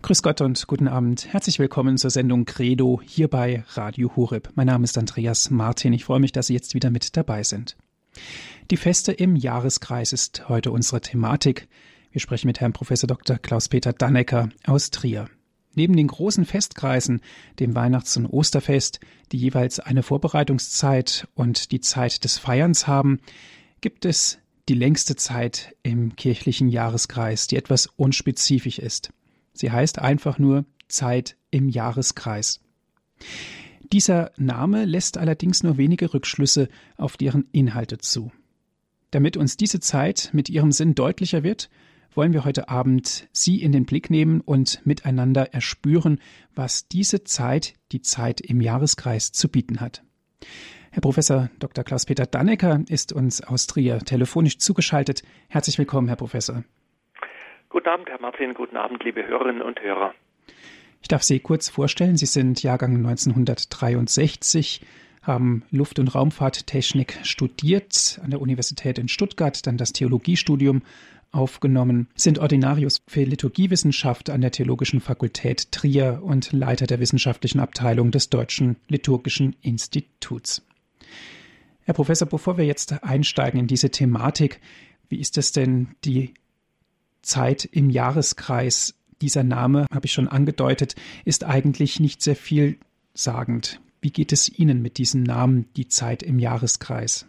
Grüß Gott und guten Abend. Herzlich willkommen zur Sendung Credo hier bei Radio Horeb. Mein Name ist Andreas Martin. Ich freue mich, dass Sie jetzt wieder mit dabei sind. Die Feste im Jahreskreis ist heute unsere Thematik. Wir sprechen mit Herrn Prof. Dr. Klaus-Peter Dannecker aus Trier. Neben den großen Festkreisen, dem Weihnachts- und Osterfest, die jeweils eine Vorbereitungszeit und die Zeit des Feierns haben, gibt es die längste Zeit im kirchlichen Jahreskreis, die etwas unspezifisch ist. Sie heißt einfach nur Zeit im Jahreskreis. Dieser Name lässt allerdings nur wenige Rückschlüsse auf deren Inhalte zu. Damit uns diese Zeit mit ihrem Sinn deutlicher wird, wollen wir heute Abend Sie in den Blick nehmen und miteinander erspüren, was diese Zeit, die Zeit im Jahreskreis, zu bieten hat. Herr Professor Dr. Klaus-Peter Dannecker ist uns aus Trier telefonisch zugeschaltet. Herzlich willkommen, Herr Professor. Guten Abend, Herr Martin. Guten Abend, liebe Hörerinnen und Hörer. Ich darf Sie kurz vorstellen. Sie sind Jahrgang 1963, haben Luft- und Raumfahrttechnik studiert an der Universität in Stuttgart, dann das Theologiestudium aufgenommen, sind Ordinarius für Liturgiewissenschaft an der Theologischen Fakultät Trier und Leiter der wissenschaftlichen Abteilung des Deutschen Liturgischen Instituts. Herr Professor, bevor wir jetzt einsteigen in diese Thematik, wie ist es denn die Zeit im Jahreskreis. Dieser Name, habe ich schon angedeutet, ist eigentlich nicht sehr vielsagend. Wie geht es Ihnen mit diesem Namen, die Zeit im Jahreskreis?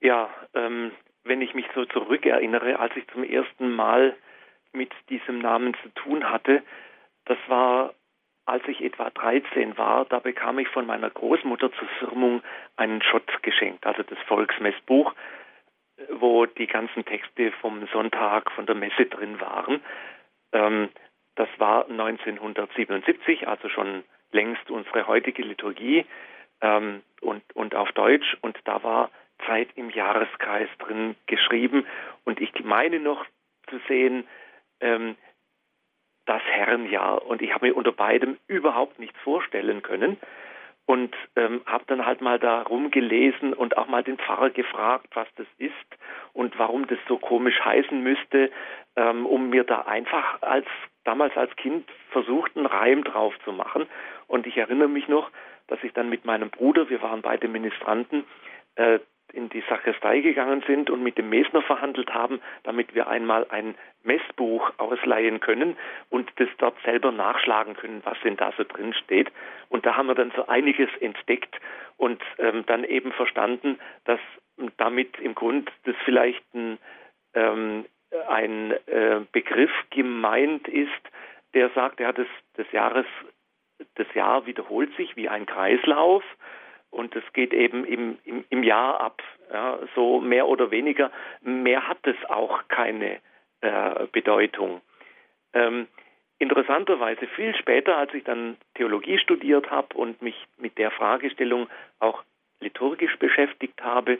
Ja, ähm, wenn ich mich so zurückerinnere, als ich zum ersten Mal mit diesem Namen zu tun hatte, das war, als ich etwa 13 war, da bekam ich von meiner Großmutter zur Firmung einen Schott geschenkt, also das Volksmessbuch wo die ganzen Texte vom Sonntag von der Messe drin waren. Ähm, das war 1977, also schon längst unsere heutige Liturgie ähm, und, und auf Deutsch. Und da war Zeit im Jahreskreis drin geschrieben. Und ich meine noch zu sehen, ähm, das Herrenjahr. Und ich habe mir unter beidem überhaupt nichts vorstellen können und ähm, habe dann halt mal da rumgelesen und auch mal den Pfarrer gefragt, was das ist und warum das so komisch heißen müsste, ähm, um mir da einfach als damals als Kind versucht, einen Reim drauf zu machen. Und ich erinnere mich noch, dass ich dann mit meinem Bruder, wir waren beide Ministranten, äh, in die Sakristei gegangen sind und mit dem Mesner verhandelt haben, damit wir einmal ein Messbuch ausleihen können und das dort selber nachschlagen können, was denn da so drin steht. Und da haben wir dann so einiges entdeckt und ähm, dann eben verstanden, dass damit im Grund das vielleicht ein, ähm, ein äh, Begriff gemeint ist, der sagt, ja, das, das Jahres, das Jahr wiederholt sich wie ein Kreislauf und es geht eben im, im, im Jahr ab. Ja, so mehr oder weniger. Mehr hat es auch keine äh, Bedeutung. Ähm, interessanterweise viel später, als ich dann Theologie studiert habe und mich mit der Fragestellung auch liturgisch beschäftigt habe,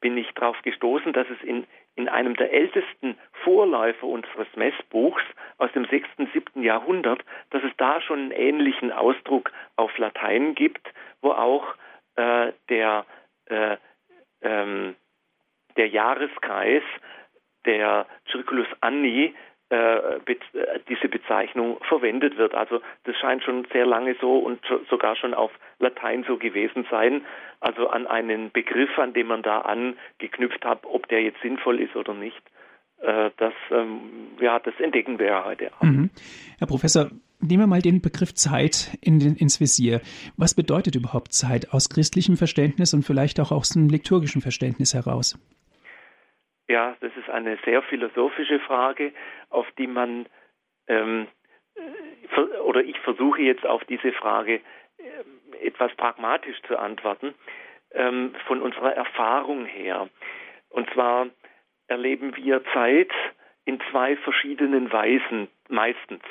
bin ich darauf gestoßen, dass es in, in einem der ältesten Vorläufer unseres Messbuchs aus dem 6., 7. Jahrhundert, dass es da schon einen ähnlichen Ausdruck auf Latein gibt, wo auch äh, der, äh, ähm, der Jahreskreis der Circulus Anni äh, diese Bezeichnung verwendet wird. Also das scheint schon sehr lange so und sogar schon auf Latein so gewesen sein. Also an einen Begriff, an dem man da angeknüpft hat, ob der jetzt sinnvoll ist oder nicht. Äh, das, ähm, ja, das entdecken wir ja heute. Mhm. Herr Professor, Nehmen wir mal den Begriff Zeit in den, ins Visier. Was bedeutet überhaupt Zeit aus christlichem Verständnis und vielleicht auch aus dem liturgischen Verständnis heraus? Ja, das ist eine sehr philosophische Frage, auf die man, ähm, oder ich versuche jetzt auf diese Frage äh, etwas pragmatisch zu antworten, ähm, von unserer Erfahrung her. Und zwar erleben wir Zeit in zwei verschiedenen Weisen meistens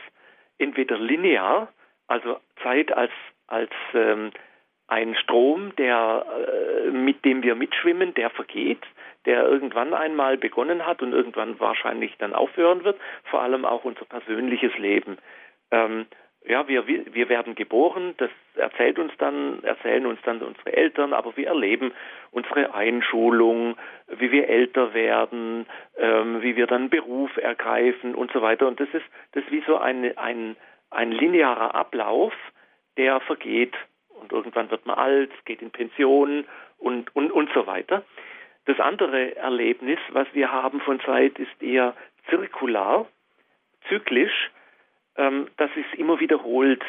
entweder linear, also Zeit als, als ähm, ein Strom, der, äh, mit dem wir mitschwimmen, der vergeht, der irgendwann einmal begonnen hat und irgendwann wahrscheinlich dann aufhören wird, vor allem auch unser persönliches Leben. Ähm, ja, wir, wir werden geboren, das erzählt uns dann, erzählen uns dann unsere Eltern, aber wir erleben unsere Einschulung, wie wir älter werden, ähm, wie wir dann Beruf ergreifen und so weiter. Und das ist, das ist wie so ein, ein, ein linearer Ablauf, der vergeht. Und irgendwann wird man alt, geht in Pension und, und, und so weiter. Das andere Erlebnis, was wir haben von Zeit, ist eher zirkular, zyklisch ähm, dass es immer wiederholt.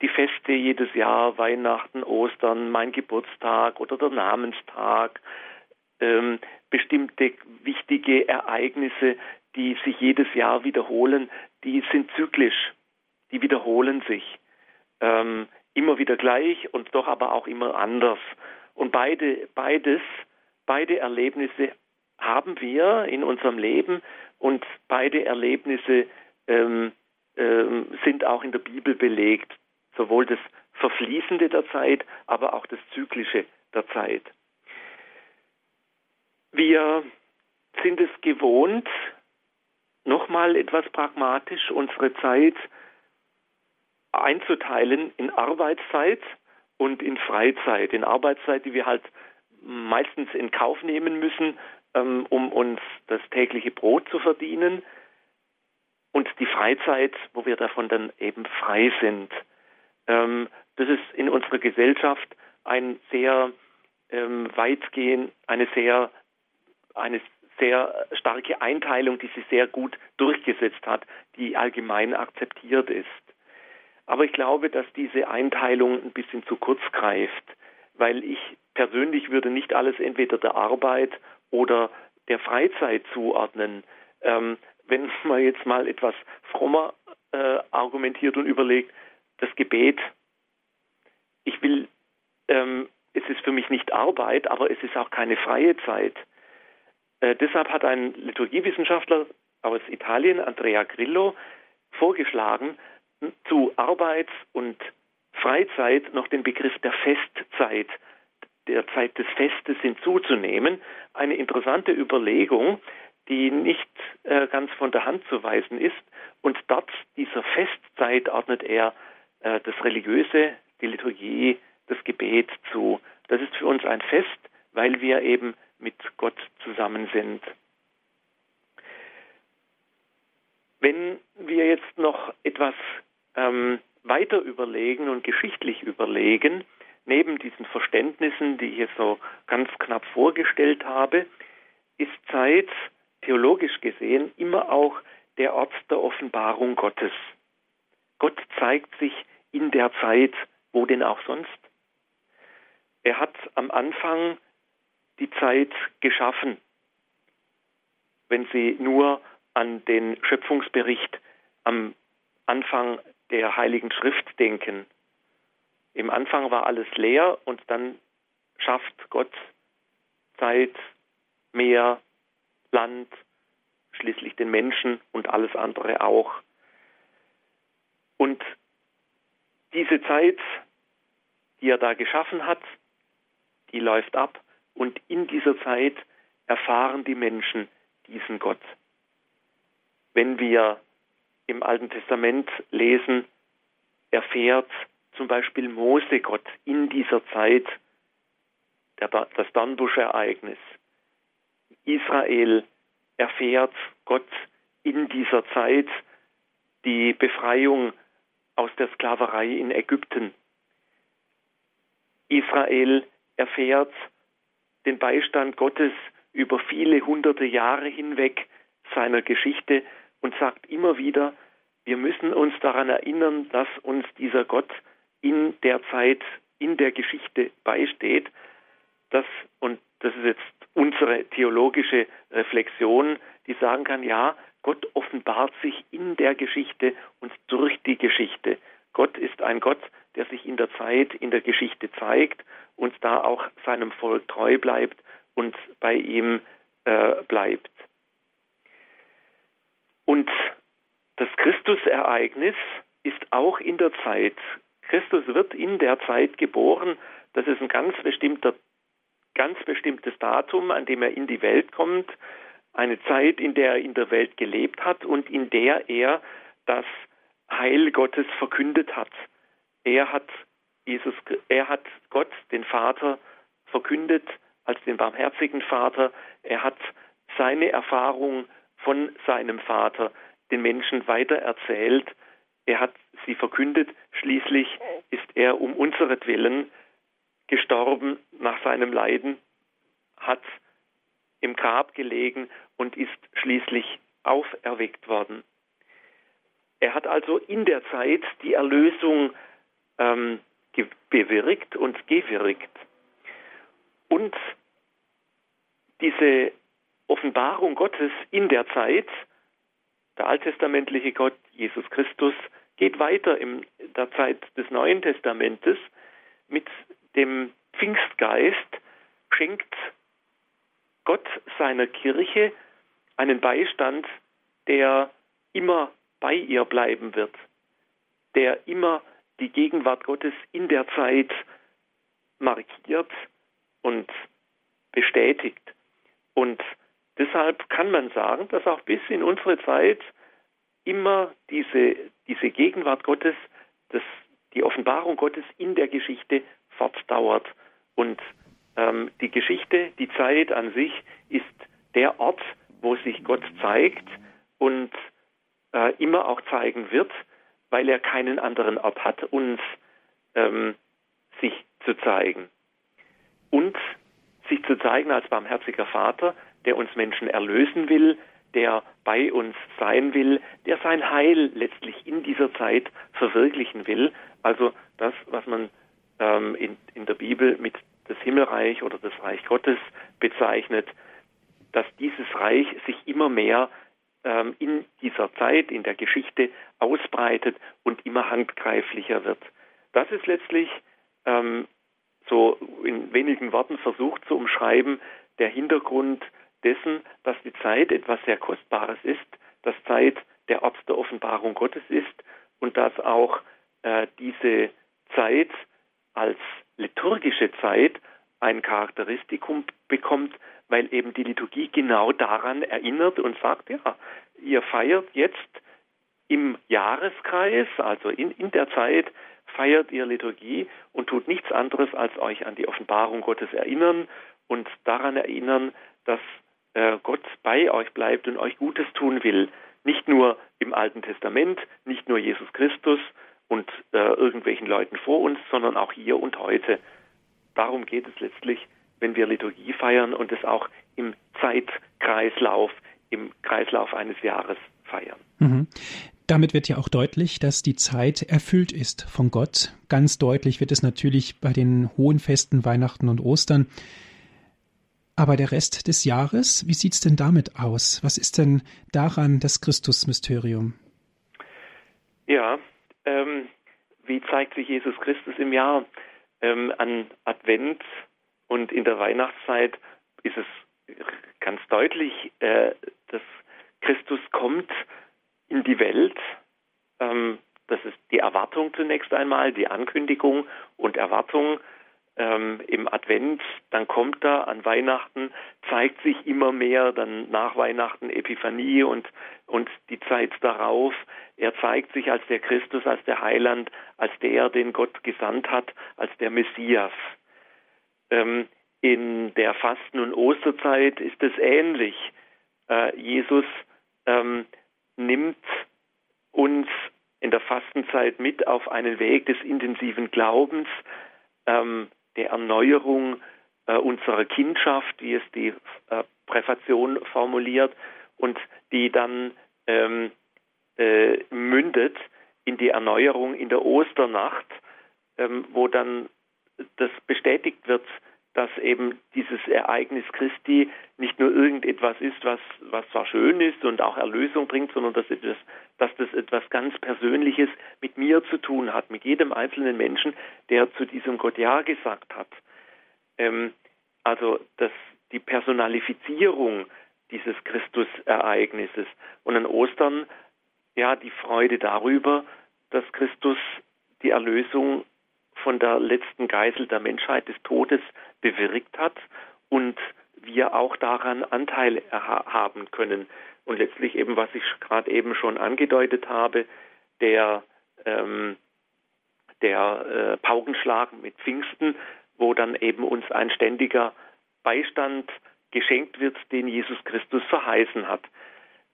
Die Feste jedes Jahr, Weihnachten, Ostern, mein Geburtstag oder der Namenstag, ähm, bestimmte wichtige Ereignisse, die sich jedes Jahr wiederholen, die sind zyklisch, die wiederholen sich. Ähm, immer wieder gleich und doch aber auch immer anders. Und beide, beides, beide Erlebnisse haben wir in unserem Leben und beide Erlebnisse ähm, sind auch in der Bibel belegt, sowohl das Verfließende der Zeit, aber auch das Zyklische der Zeit. Wir sind es gewohnt, nochmal etwas pragmatisch unsere Zeit einzuteilen in Arbeitszeit und in Freizeit. In Arbeitszeit, die wir halt meistens in Kauf nehmen müssen, ähm, um uns das tägliche Brot zu verdienen und die Freizeit, wo wir davon dann eben frei sind. Ähm, das ist in unserer Gesellschaft ein sehr ähm, weitgehend, eine sehr, eine sehr starke Einteilung, die sich sehr gut durchgesetzt hat, die allgemein akzeptiert ist. Aber ich glaube, dass diese Einteilung ein bisschen zu kurz greift, weil ich persönlich würde nicht alles entweder der Arbeit oder der Freizeit zuordnen. Ähm, wenn man jetzt mal etwas frommer äh, argumentiert und überlegt, das Gebet, ich will, ähm, es ist für mich nicht Arbeit, aber es ist auch keine freie Zeit. Äh, deshalb hat ein Liturgiewissenschaftler aus Italien, Andrea Grillo, vorgeschlagen, zu Arbeits- und Freizeit noch den Begriff der Festzeit, der Zeit des Festes hinzuzunehmen. Eine interessante Überlegung, die nicht äh, ganz von der Hand zu weisen ist. Und dort dieser Festzeit ordnet er äh, das Religiöse, die Liturgie, das Gebet zu. Das ist für uns ein Fest, weil wir eben mit Gott zusammen sind. Wenn wir jetzt noch etwas ähm, weiter überlegen und geschichtlich überlegen, neben diesen Verständnissen, die ich jetzt so ganz knapp vorgestellt habe, ist Zeit theologisch gesehen immer auch der Ort der Offenbarung Gottes. Gott zeigt sich in der Zeit, wo denn auch sonst. Er hat am Anfang die Zeit geschaffen. Wenn Sie nur an den Schöpfungsbericht am Anfang der Heiligen Schrift denken. Im Anfang war alles leer und dann schafft Gott Zeit, Meer, Land, schließlich den Menschen und alles andere auch. Und diese Zeit, die er da geschaffen hat, die läuft ab und in dieser Zeit erfahren die Menschen diesen Gott. Wenn wir im Alten Testament lesen, erfährt zum Beispiel Mose Gott in dieser Zeit, das Dornbuschereignis. Israel erfährt Gott in dieser Zeit die Befreiung aus der Sklaverei in Ägypten. Israel erfährt den Beistand Gottes über viele hunderte Jahre hinweg seiner Geschichte und sagt immer wieder, wir müssen uns daran erinnern, dass uns dieser Gott in der Zeit, in der Geschichte beisteht. Das, und das ist jetzt unsere theologische Reflexion, die sagen kann, ja, Gott offenbart sich in der Geschichte und durch die Geschichte. Gott ist ein Gott, der sich in der Zeit, in der Geschichte zeigt und da auch seinem Volk treu bleibt und bei ihm äh, bleibt. Und das Christusereignis ist auch in der Zeit. Christus wird in der Zeit geboren. Das ist ein ganz bestimmter ganz bestimmtes Datum, an dem er in die Welt kommt, eine Zeit, in der er in der Welt gelebt hat und in der er das Heil Gottes verkündet hat. Er hat Jesus, er hat Gott, den Vater, verkündet als den barmherzigen Vater. Er hat seine Erfahrung von seinem Vater den Menschen weitererzählt. Er hat sie verkündet. Schließlich ist er um unseretwillen gestorben nach seinem Leiden, hat im Grab gelegen und ist schließlich auferweckt worden. Er hat also in der Zeit die Erlösung ähm, bewirkt und gewirkt. Und diese Offenbarung Gottes in der Zeit, der alttestamentliche Gott, Jesus Christus, geht weiter in der Zeit des Neuen Testamentes mit dem Pfingstgeist, schenkt Gott seiner Kirche einen Beistand, der immer bei ihr bleiben wird, der immer die Gegenwart Gottes in der Zeit markiert und bestätigt. Und deshalb kann man sagen, dass auch bis in unsere Zeit immer diese, diese Gegenwart Gottes, das, die Offenbarung Gottes in der Geschichte fortdauert. Und ähm, die Geschichte, die Zeit an sich ist der Ort, wo sich Gott zeigt und äh, immer auch zeigen wird, weil er keinen anderen Ort hat, uns ähm, sich zu zeigen. Und sich zu zeigen als barmherziger Vater, der uns Menschen erlösen will, der bei uns sein will, der sein Heil letztlich in dieser Zeit verwirklichen will. Also das, was man ähm, in, in der Bibel mit das Himmelreich oder das Reich Gottes bezeichnet, dass dieses Reich sich immer mehr ähm, in dieser Zeit, in der Geschichte ausbreitet und immer handgreiflicher wird. Das ist letztlich ähm, so in wenigen Worten versucht zu umschreiben, der Hintergrund dessen, dass die Zeit etwas sehr Kostbares ist, dass Zeit der Ort der Offenbarung Gottes ist und dass auch äh, diese Zeit als liturgische Zeit ein Charakteristikum bekommt, weil eben die Liturgie genau daran erinnert und sagt, ja, ihr feiert jetzt im Jahreskreis, also in, in der Zeit, feiert ihr Liturgie und tut nichts anderes, als euch an die Offenbarung Gottes erinnern und daran erinnern, dass äh, Gott bei euch bleibt und euch Gutes tun will. Nicht nur im Alten Testament, nicht nur Jesus Christus und äh, irgendwelchen Leuten vor uns, sondern auch hier und heute. Darum geht es letztlich wenn wir Liturgie feiern und es auch im Zeitkreislauf, im Kreislauf eines Jahres feiern. Mhm. Damit wird ja auch deutlich, dass die Zeit erfüllt ist von Gott. Ganz deutlich wird es natürlich bei den hohen Festen Weihnachten und Ostern. Aber der Rest des Jahres, wie sieht es denn damit aus? Was ist denn daran das Christusmysterium? Ja, ähm, wie zeigt sich Jesus Christus im Jahr? Ähm, an Advent und in der Weihnachtszeit ist es ganz deutlich, äh, dass Christus kommt in die Welt. Ähm, das ist die Erwartung zunächst einmal, die Ankündigung und Erwartung ähm, im Advent. Dann kommt er an Weihnachten, zeigt sich immer mehr, dann nach Weihnachten Epiphanie und, und die Zeit darauf. Er zeigt sich als der Christus, als der Heiland, als der, den Gott gesandt hat, als der Messias. Ähm, in der Fasten- und Osterzeit ist es ähnlich. Äh, Jesus ähm, nimmt uns in der Fastenzeit mit auf einen Weg des intensiven Glaubens, ähm, der Erneuerung äh, unserer Kindschaft, wie es die äh, Präfation formuliert, und die dann ähm, äh, mündet in die Erneuerung in der Osternacht, ähm, wo dann das bestätigt wird, dass eben dieses Ereignis Christi nicht nur irgendetwas ist, was, was zwar schön ist und auch Erlösung bringt, sondern dass, etwas, dass das etwas ganz Persönliches mit mir zu tun hat, mit jedem einzelnen Menschen, der zu diesem Gott Ja gesagt hat. Ähm, also dass die Personalifizierung dieses Christusereignisses und an Ostern ja die Freude darüber, dass Christus die Erlösung von der letzten Geisel der Menschheit des Todes bewirkt hat und wir auch daran Anteil haben können. Und letztlich eben, was ich gerade eben schon angedeutet habe, der, ähm, der äh, Paukenschlag mit Pfingsten, wo dann eben uns ein ständiger Beistand geschenkt wird, den Jesus Christus verheißen hat.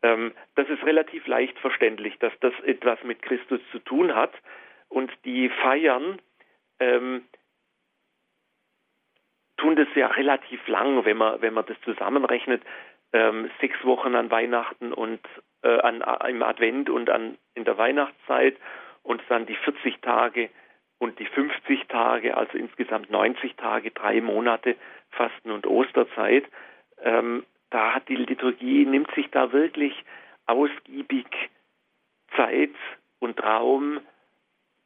Ähm, das ist relativ leicht verständlich, dass das etwas mit Christus zu tun hat. Und die Feiern ähm, tun das ja relativ lang, wenn man, wenn man das zusammenrechnet. Ähm, sechs Wochen an Weihnachten und äh, an, im Advent und an, in der Weihnachtszeit und dann die 40 Tage und die 50 Tage, also insgesamt 90 Tage, drei Monate Fasten- und Osterzeit. Ähm, da hat die Liturgie, nimmt sich da wirklich ausgiebig Zeit und Raum,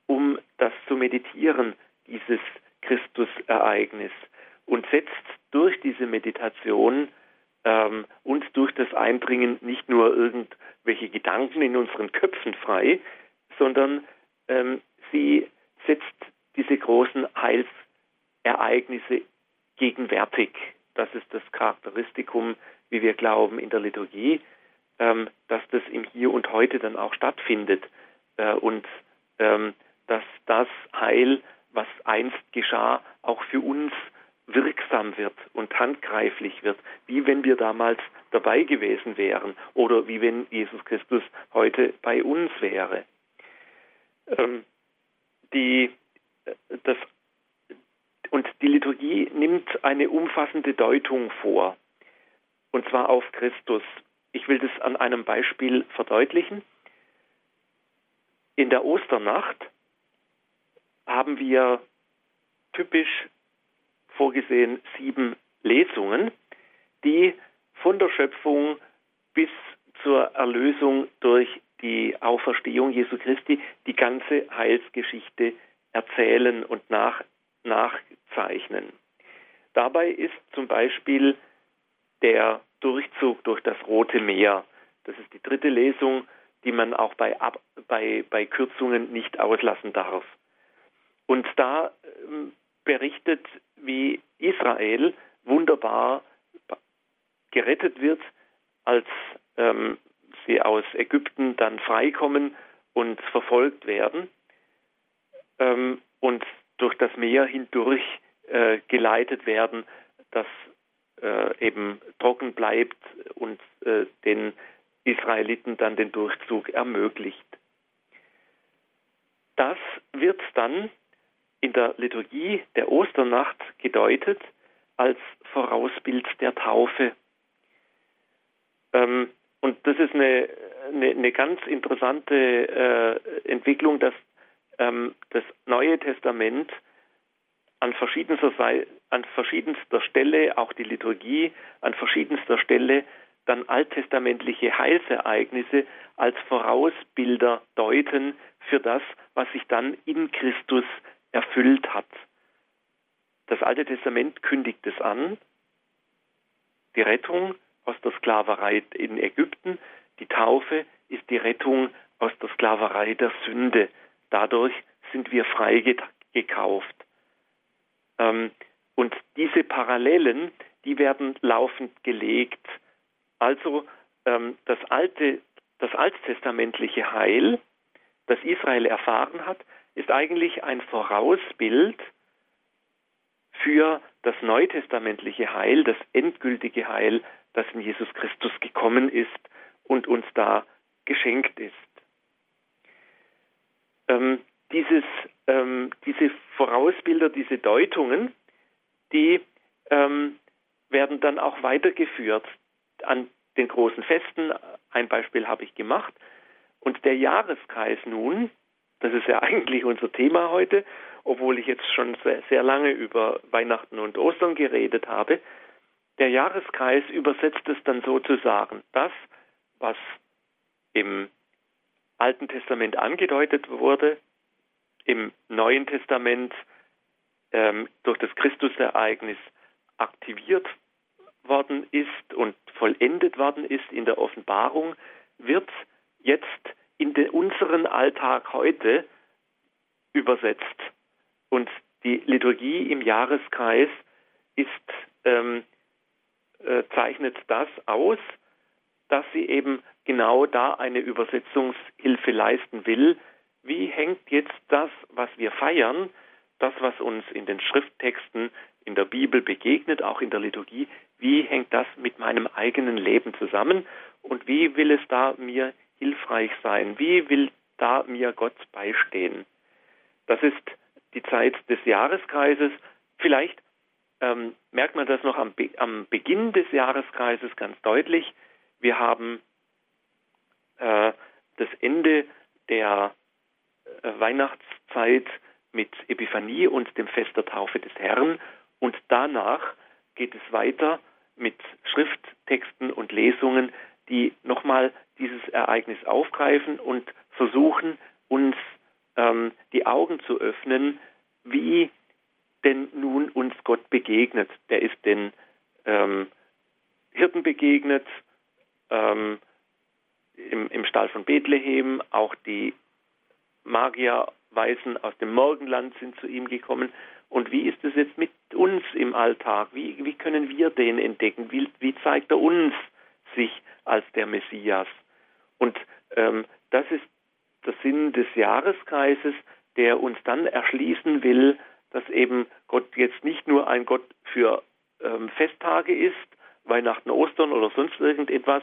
um das zu meditieren, dieses Christusereignis und setzt durch diese Meditation ähm, uns durch das Eindringen nicht nur irgendwelche Gedanken in unseren Köpfen frei, sondern ähm, sie setzt diese großen Heilsereignisse gegenwärtig. Das ist das Charakteristikum, wie wir glauben, in der Liturgie, ähm, dass das im Hier und Heute dann auch stattfindet äh, und ähm, dass das Heil, was einst geschah, auch für uns wirksam wird und handgreiflich wird, wie wenn wir damals dabei gewesen wären oder wie wenn Jesus Christus heute bei uns wäre. Ähm, die, äh, das, und die Liturgie nimmt eine umfassende Deutung vor, und zwar auf Christus. Ich will das an einem Beispiel verdeutlichen. In der Osternacht haben wir typisch vorgesehen sieben Lesungen, die von der Schöpfung bis zur Erlösung durch die Auferstehung Jesu Christi die ganze Heilsgeschichte erzählen und nach, nachzeichnen. Dabei ist zum Beispiel der Durchzug durch das Rote Meer, das ist die dritte Lesung, die man auch bei, bei, bei Kürzungen nicht auslassen darf. Und da ähm, berichtet, wie Israel wunderbar gerettet wird, als ähm, sie aus Ägypten dann freikommen und verfolgt werden ähm, und durch das Meer hindurch äh, geleitet werden, das äh, eben trocken bleibt und äh, den Israeliten dann den Durchzug ermöglicht. Das wird dann in der Liturgie der Osternacht gedeutet als Vorausbild der Taufe. Ähm, und das ist eine, eine, eine ganz interessante äh, Entwicklung, dass ähm, das Neue Testament an verschiedenster, an verschiedenster Stelle, auch die Liturgie, an verschiedenster Stelle dann alttestamentliche Heilsereignisse als Vorausbilder deuten für das, was sich dann in Christus erfüllt hat. Das Alte Testament kündigt es an, die Rettung aus der Sklaverei in Ägypten, die Taufe ist die Rettung aus der Sklaverei der Sünde. Dadurch sind wir frei gekauft. Ähm, und diese Parallelen, die werden laufend gelegt. Also ähm, das alte, das alttestamentliche Heil, das Israel erfahren hat, ist eigentlich ein Vorausbild für das neutestamentliche Heil, das endgültige Heil, das in Jesus Christus gekommen ist und uns da geschenkt ist. Ähm, dieses, ähm, diese Vorausbilder, diese Deutungen, die ähm, werden dann auch weitergeführt an den großen Festen. Ein Beispiel habe ich gemacht. Und der Jahreskreis nun, das ist ja eigentlich unser Thema heute, obwohl ich jetzt schon sehr, sehr lange über Weihnachten und Ostern geredet habe. Der Jahreskreis übersetzt es dann sozusagen das, was im Alten Testament angedeutet wurde, im Neuen Testament ähm, durch das Christusereignis aktiviert worden ist und vollendet worden ist in der Offenbarung, wird jetzt in unseren Alltag heute übersetzt. Und die Liturgie im Jahreskreis ist, ähm, äh, zeichnet das aus, dass sie eben genau da eine Übersetzungshilfe leisten will. Wie hängt jetzt das, was wir feiern, das, was uns in den Schrifttexten in der Bibel begegnet, auch in der Liturgie, wie hängt das mit meinem eigenen Leben zusammen und wie will es da mir hilfreich sein? Wie will da mir Gott beistehen? Das ist die Zeit des Jahreskreises. Vielleicht ähm, merkt man das noch am, Be am, Beginn des Jahreskreises ganz deutlich. Wir haben äh, das Ende der äh, Weihnachtszeit mit Epiphanie und dem Fest der Taufe des Herrn und danach geht es weiter mit Schrifttexten und Lesungen, die nochmal dieses Ereignis aufgreifen und versuchen, uns ähm, die Augen zu öffnen, wie denn nun uns Gott begegnet. Der ist den ähm, Hirten begegnet, ähm, im, im Stall von Bethlehem, auch die Magierweisen aus dem Morgenland sind zu ihm gekommen. Und wie ist es jetzt mit uns im Alltag? Wie, wie können wir den entdecken? Wie, wie zeigt er uns sich als der Messias? Und ähm, das ist der Sinn des Jahreskreises, der uns dann erschließen will, dass eben Gott jetzt nicht nur ein Gott für ähm, Festtage ist, Weihnachten, Ostern oder sonst irgendetwas,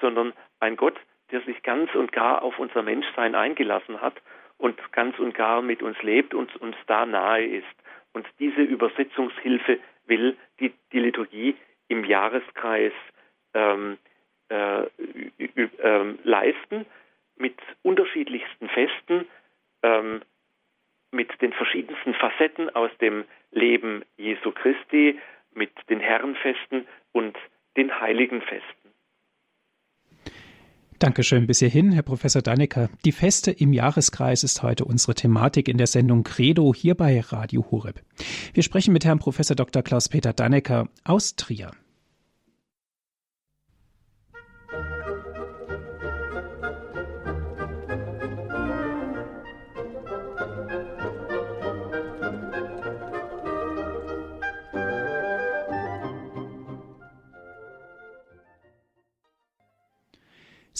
sondern ein Gott, der sich ganz und gar auf unser Menschsein eingelassen hat und ganz und gar mit uns lebt und uns da nahe ist. Und diese Übersetzungshilfe will die, die Liturgie im Jahreskreis ähm, äh, äh, leisten mit unterschiedlichsten Festen, ähm, mit den verschiedensten Facetten aus dem Leben Jesu Christi, mit den Herrenfesten und den heiligen Festen. Dankeschön bis hierhin, Herr Professor Dannecker. Die Feste im Jahreskreis ist heute unsere Thematik in der Sendung Credo hier bei Radio Horeb. Wir sprechen mit Herrn Professor Dr. Klaus-Peter Dannecker aus Trier.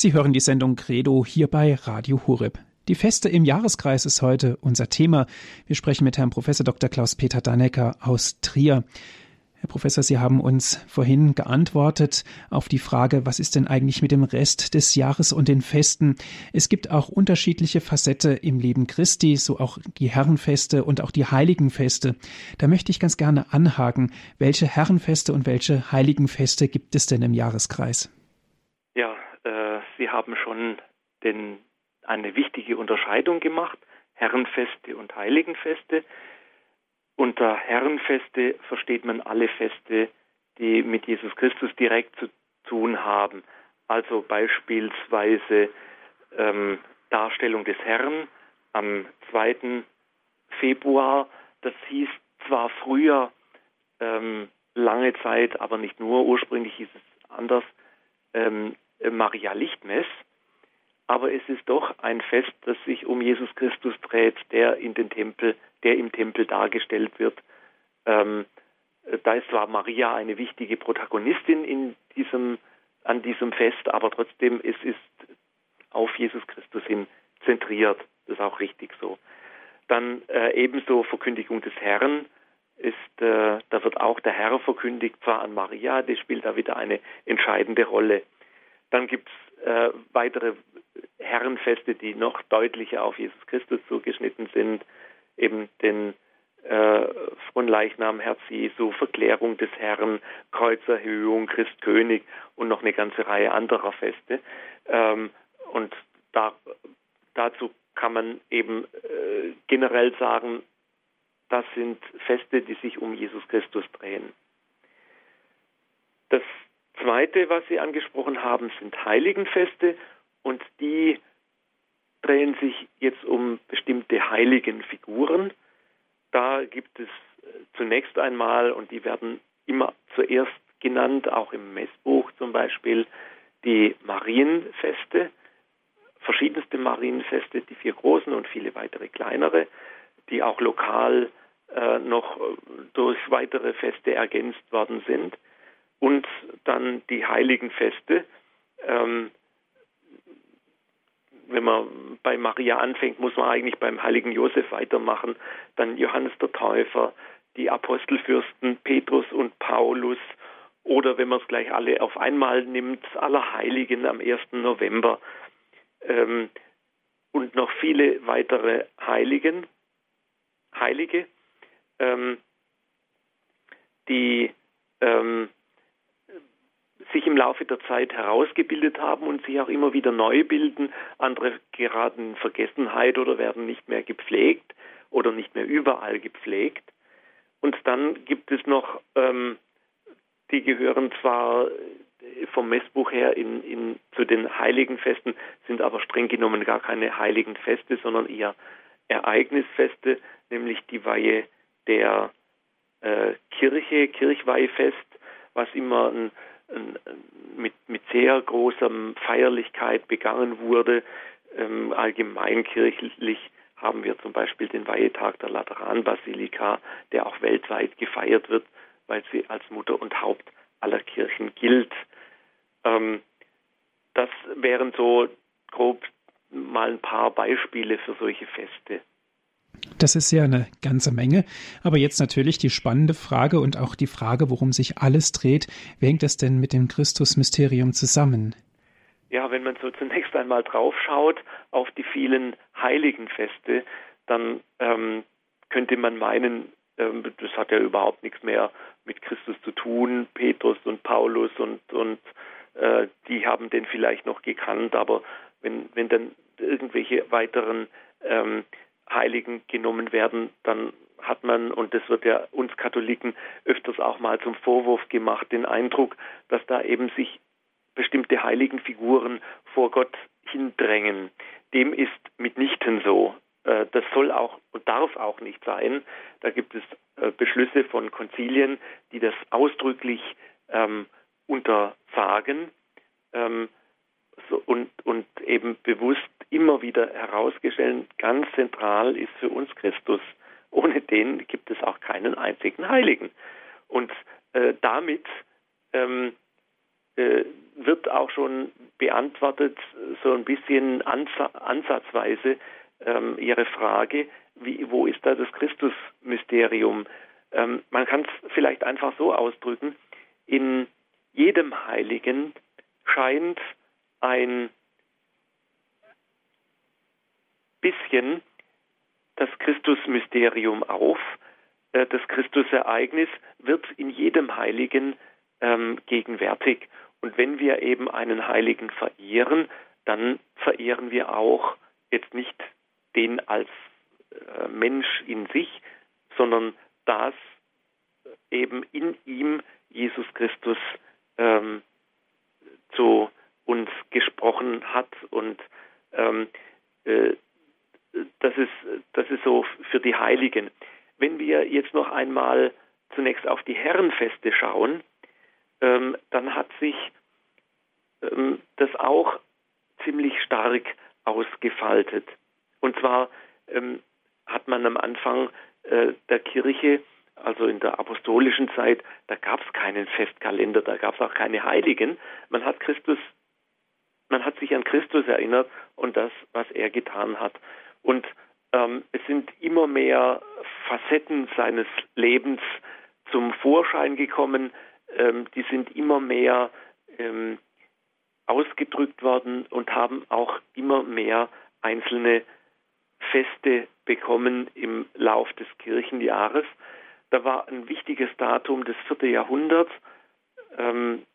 Sie hören die Sendung Credo hier bei Radio Hureb. Die Feste im Jahreskreis ist heute unser Thema. Wir sprechen mit Herrn Professor Dr. Klaus-Peter Dannecker aus Trier. Herr Professor, Sie haben uns vorhin geantwortet auf die Frage, was ist denn eigentlich mit dem Rest des Jahres und den Festen? Es gibt auch unterschiedliche Facette im Leben Christi, so auch die Herrenfeste und auch die Heiligenfeste. Da möchte ich ganz gerne anhaken, welche Herrenfeste und welche Heiligenfeste gibt es denn im Jahreskreis? Haben schon den, eine wichtige Unterscheidung gemacht, Herrenfeste und Heiligenfeste. Unter Herrenfeste versteht man alle Feste, die mit Jesus Christus direkt zu tun haben. Also beispielsweise ähm, Darstellung des Herrn am 2. Februar. Das hieß zwar früher ähm, lange Zeit, aber nicht nur, ursprünglich hieß es anders, ähm, äh, Maria Lichtmess, aber es ist doch ein Fest, das sich um Jesus Christus dreht, der in den Tempel, der im Tempel dargestellt wird. Ähm, da ist zwar Maria eine wichtige Protagonistin in diesem, an diesem Fest, aber trotzdem es ist auf Jesus Christus hin zentriert. Das ist auch richtig so. Dann äh, ebenso Verkündigung des Herrn ist, äh, da wird auch der Herr verkündigt, zwar an Maria, das spielt da wieder eine entscheidende Rolle. Dann gibt es äh, weitere Herrenfeste, die noch deutlicher auf Jesus Christus zugeschnitten sind, eben den äh, Fronleichnam Herz Jesu, Verklärung des Herrn, Kreuzerhöhung, Christkönig und noch eine ganze Reihe anderer Feste. Ähm, und da, dazu kann man eben äh, generell sagen, das sind Feste, die sich um Jesus Christus drehen. Zweite, was Sie angesprochen haben, sind Heiligenfeste. Und die drehen sich jetzt um bestimmte heiligen Figuren. Da gibt es äh, zunächst einmal, und die werden immer zuerst genannt, auch im Messbuch zum Beispiel, die Marienfeste, verschiedenste Marienfeste, die vier großen und viele weitere kleinere, die auch lokal äh, noch äh, durch weitere Feste ergänzt worden sind und dann die heiligen Feste, ähm, wenn man bei Maria anfängt, muss man eigentlich beim heiligen Josef weitermachen, dann Johannes der Täufer, die Apostelfürsten Petrus und Paulus. Oder wenn man es gleich alle auf einmal nimmt, aller Heiligen am 1. November. Ähm, und noch viele weitere Heiligen, Heilige, ähm, die ähm, sich im Laufe der Zeit herausgebildet haben und sich auch immer wieder neu bilden. Andere geraten in Vergessenheit oder werden nicht mehr gepflegt oder nicht mehr überall gepflegt. Und dann gibt es noch, ähm, die gehören zwar vom Messbuch her in, in, zu den heiligen Festen, sind aber streng genommen gar keine heiligen Feste, sondern eher Ereignisfeste, nämlich die Weihe der äh, Kirche, Kirchweihfest, was immer ein, mit, mit sehr großer Feierlichkeit begangen wurde. Ähm, allgemeinkirchlich haben wir zum Beispiel den Weihetag der Lateranbasilika, der auch weltweit gefeiert wird, weil sie als Mutter und Haupt aller Kirchen gilt. Ähm, das wären so grob mal ein paar Beispiele für solche Feste. Das ist ja eine ganze Menge. Aber jetzt natürlich die spannende Frage und auch die Frage, worum sich alles dreht. Wie hängt das denn mit dem Christusmysterium zusammen? Ja, wenn man so zunächst einmal draufschaut auf die vielen heiligen Feste, dann ähm, könnte man meinen, ähm, das hat ja überhaupt nichts mehr mit Christus zu tun. Petrus und Paulus und, und äh, die haben den vielleicht noch gekannt, aber wenn, wenn dann irgendwelche weiteren ähm, Heiligen genommen werden, dann hat man, und das wird ja uns Katholiken öfters auch mal zum Vorwurf gemacht, den Eindruck, dass da eben sich bestimmte Heiligenfiguren vor Gott hindrängen. Dem ist mitnichten so. Äh, das soll auch und darf auch nicht sein. Da gibt es äh, Beschlüsse von Konzilien, die das ausdrücklich ähm, untersagen ähm, so, und, und eben bewusst immer wieder herausgestellt, ganz zentral ist für uns Christus. Ohne den gibt es auch keinen einzigen Heiligen. Und äh, damit ähm, äh, wird auch schon beantwortet, so ein bisschen ansatzweise ähm, Ihre Frage, wie, wo ist da das Christusmysterium? Ähm, man kann es vielleicht einfach so ausdrücken, in jedem Heiligen scheint ein bisschen das Christusmysterium auf. Äh, das Christusereignis wird in jedem Heiligen ähm, gegenwärtig. Und wenn wir eben einen Heiligen verehren, dann verehren wir auch jetzt nicht den als äh, Mensch in sich, sondern das eben in ihm Jesus Christus ähm, zu uns gesprochen hat und ähm, äh, das ist, das ist so für die Heiligen. Wenn wir jetzt noch einmal zunächst auf die Herrenfeste schauen, ähm, dann hat sich ähm, das auch ziemlich stark ausgefaltet. Und zwar ähm, hat man am Anfang äh, der Kirche, also in der apostolischen Zeit, da gab es keinen Festkalender, da gab es auch keine Heiligen. Man hat Christus, man hat sich an Christus erinnert und das, was er getan hat. Und ähm, es sind immer mehr Facetten seines Lebens zum Vorschein gekommen. Ähm, die sind immer mehr ähm, ausgedrückt worden und haben auch immer mehr einzelne Feste bekommen im Lauf des Kirchenjahres. Da war ein wichtiges Datum des vierten Jahrhunderts, ähm,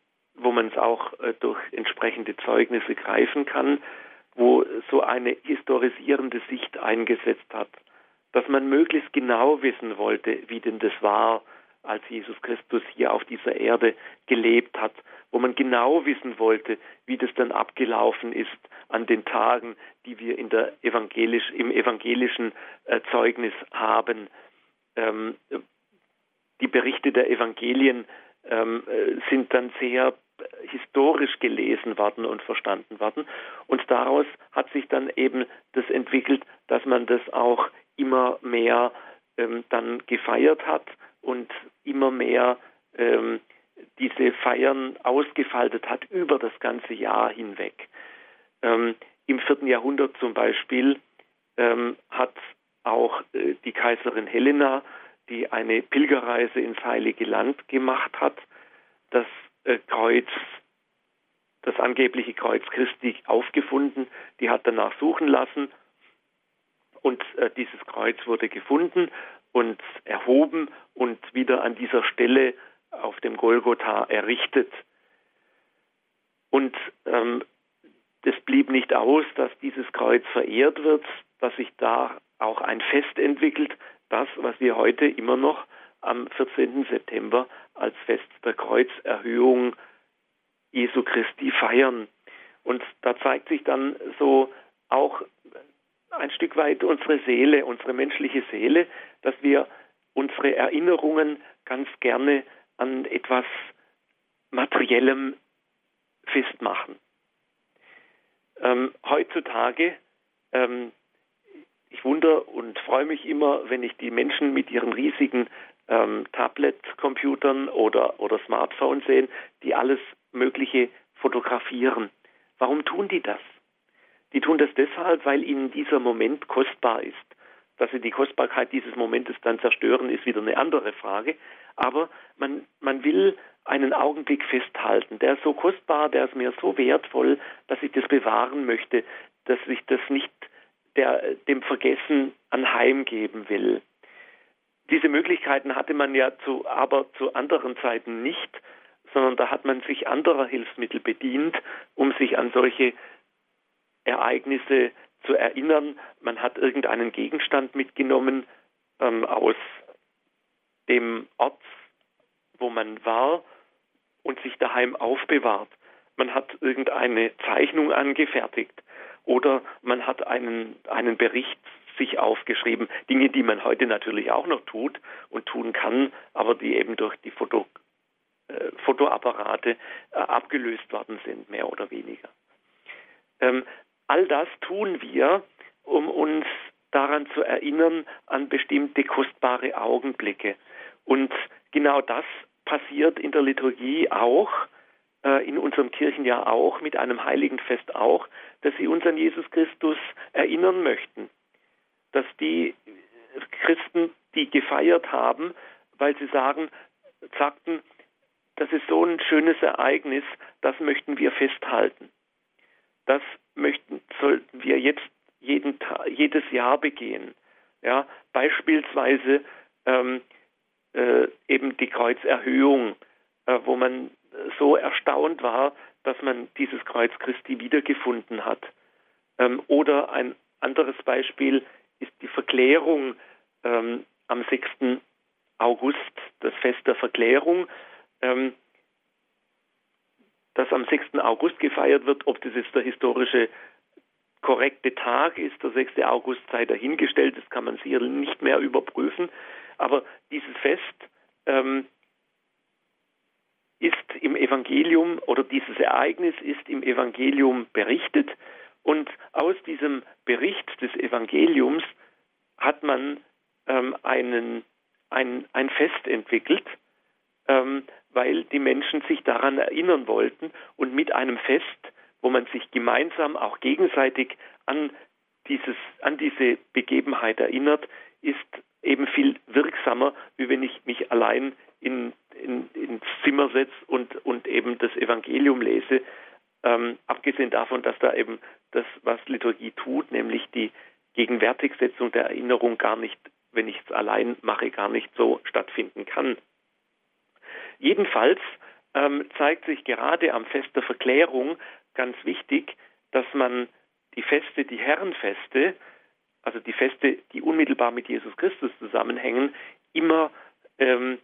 wo man es auch äh, durch entsprechende Zeugnisse greifen kann wo so eine historisierende Sicht eingesetzt hat, dass man möglichst genau wissen wollte, wie denn das war, als Jesus Christus hier auf dieser Erde gelebt hat, wo man genau wissen wollte, wie das dann abgelaufen ist an den Tagen, die wir in der evangelisch, im evangelischen äh, Zeugnis haben. Ähm, die Berichte der Evangelien ähm, äh, sind dann sehr historisch gelesen worden und verstanden worden. Und daraus hat sich dann eben das entwickelt, dass man das auch immer mehr ähm, dann gefeiert hat und immer mehr ähm, diese Feiern ausgefaltet hat über das ganze Jahr hinweg. Ähm, Im vierten Jahrhundert zum Beispiel ähm, hat auch äh, die Kaiserin Helena, die eine Pilgerreise ins Heilige Land gemacht hat, das äh, Kreuz, das angebliche Kreuz Christi aufgefunden. Die hat danach suchen lassen und äh, dieses Kreuz wurde gefunden und erhoben und wieder an dieser Stelle auf dem Golgotha errichtet. Und ähm, es blieb nicht aus, dass dieses Kreuz verehrt wird, dass sich da auch ein Fest entwickelt, das, was wir heute immer noch am 14. September als Fest der Kreuzerhöhung Jesu Christi feiern. Und da zeigt sich dann so auch ein Stück weit unsere Seele, unsere menschliche Seele, dass wir unsere Erinnerungen ganz gerne an etwas Materiellem festmachen. Ähm, heutzutage, ähm, ich wundere und freue mich immer, wenn ich die Menschen mit ihren riesigen ähm, Tablet-Computern oder, oder Smartphones sehe, die alles Mögliche fotografieren. Warum tun die das? Die tun das deshalb, weil ihnen dieser Moment kostbar ist. Dass sie die Kostbarkeit dieses Momentes dann zerstören, ist wieder eine andere Frage. Aber man, man will einen Augenblick festhalten. Der ist so kostbar, der ist mir so wertvoll, dass ich das bewahren möchte, dass ich das nicht der, dem Vergessen anheimgeben will. Diese Möglichkeiten hatte man ja zu, aber zu anderen Zeiten nicht, sondern da hat man sich anderer Hilfsmittel bedient, um sich an solche Ereignisse zu erinnern. Man hat irgendeinen Gegenstand mitgenommen ähm, aus dem Ort, wo man war und sich daheim aufbewahrt. Man hat irgendeine Zeichnung angefertigt oder man hat einen, einen Bericht sich aufgeschrieben. Dinge, die man heute natürlich auch noch tut und tun kann, aber die eben durch die Foto, äh, Fotoapparate äh, abgelöst worden sind, mehr oder weniger. Ähm, all das tun wir, um uns daran zu erinnern an bestimmte kostbare Augenblicke. Und genau das passiert in der Liturgie auch, äh, in unserem Kirchenjahr auch, mit einem heiligen Fest auch, dass sie uns an Jesus Christus erinnern möchten. Dass die Christen, die gefeiert haben, weil sie sagen, sagten, das ist so ein schönes Ereignis, das möchten wir festhalten. Das möchten, sollten wir jetzt jeden jedes Jahr begehen. Ja, beispielsweise ähm, äh, eben die Kreuzerhöhung, äh, wo man so erstaunt war, dass man dieses Kreuz Christi wiedergefunden hat. Ähm, oder ein anderes Beispiel ist die Verklärung ähm, am 6. August, das Fest der Verklärung, ähm, das am 6. August gefeiert wird. Ob das jetzt der historische korrekte Tag ist, der 6. August sei dahingestellt, das kann man sicher nicht mehr überprüfen. Aber dieses Fest ähm, ist im Evangelium oder dieses Ereignis ist im Evangelium berichtet und aus diesem Bericht des Evangeliums hat man ähm, einen, ein, ein Fest entwickelt, ähm, weil die Menschen sich daran erinnern wollten und mit einem Fest, wo man sich gemeinsam auch gegenseitig an, dieses, an diese Begebenheit erinnert, ist eben viel wirksamer, wie wenn ich mich allein in, in, ins Zimmer setze und, und eben das Evangelium lese. Ähm, abgesehen davon, dass da eben das, was Liturgie tut, nämlich die Gegenwärtigsetzung der Erinnerung gar nicht, wenn ich es allein mache, gar nicht so stattfinden kann. Jedenfalls ähm, zeigt sich gerade am Fest der Verklärung ganz wichtig, dass man die Feste, die Herrenfeste, also die Feste, die unmittelbar mit Jesus Christus zusammenhängen, immer ähm,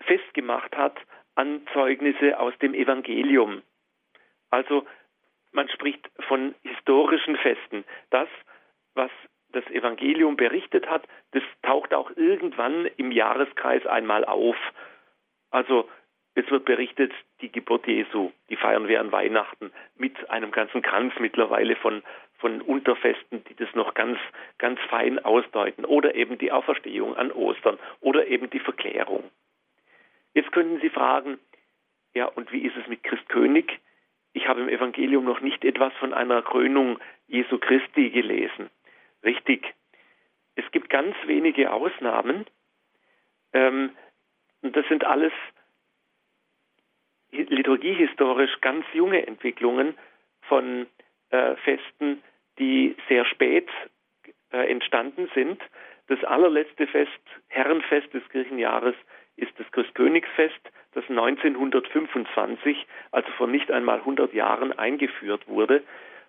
festgemacht hat an Zeugnisse aus dem Evangelium. Also man spricht von historischen Festen. Das, was das Evangelium berichtet hat, das taucht auch irgendwann im Jahreskreis einmal auf. Also es wird berichtet, die Geburt Jesu, die feiern wir an Weihnachten mit einem ganzen Kranz mittlerweile von, von Unterfesten, die das noch ganz, ganz fein ausdeuten. Oder eben die Auferstehung an Ostern oder eben die Verklärung. Jetzt könnten Sie fragen, ja, und wie ist es mit Christkönig? Ich habe im Evangelium noch nicht etwas von einer Krönung Jesu Christi gelesen. Richtig. Es gibt ganz wenige Ausnahmen. Ähm, und das sind alles liturgiehistorisch ganz junge Entwicklungen von äh, Festen, die sehr spät äh, entstanden sind. Das allerletzte Fest, Herrenfest des Kirchenjahres, ist das Christkönigsfest, das 1925, also vor nicht einmal 100 Jahren eingeführt wurde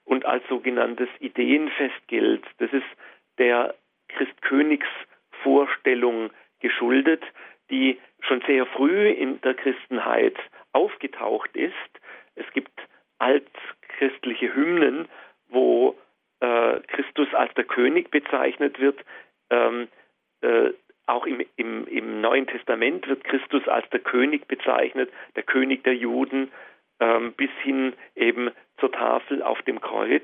und als sogenanntes Ideenfest gilt. Das ist der Christkönigsvorstellung geschuldet, die schon sehr früh in der Christenheit aufgetaucht ist. Es gibt altchristliche Hymnen, wo äh, Christus als der König bezeichnet wird. Ähm, äh, auch im, im, im, Neuen Testament wird Christus als der König bezeichnet, der König der Juden, ähm, bis hin eben zur Tafel auf dem Kreuz.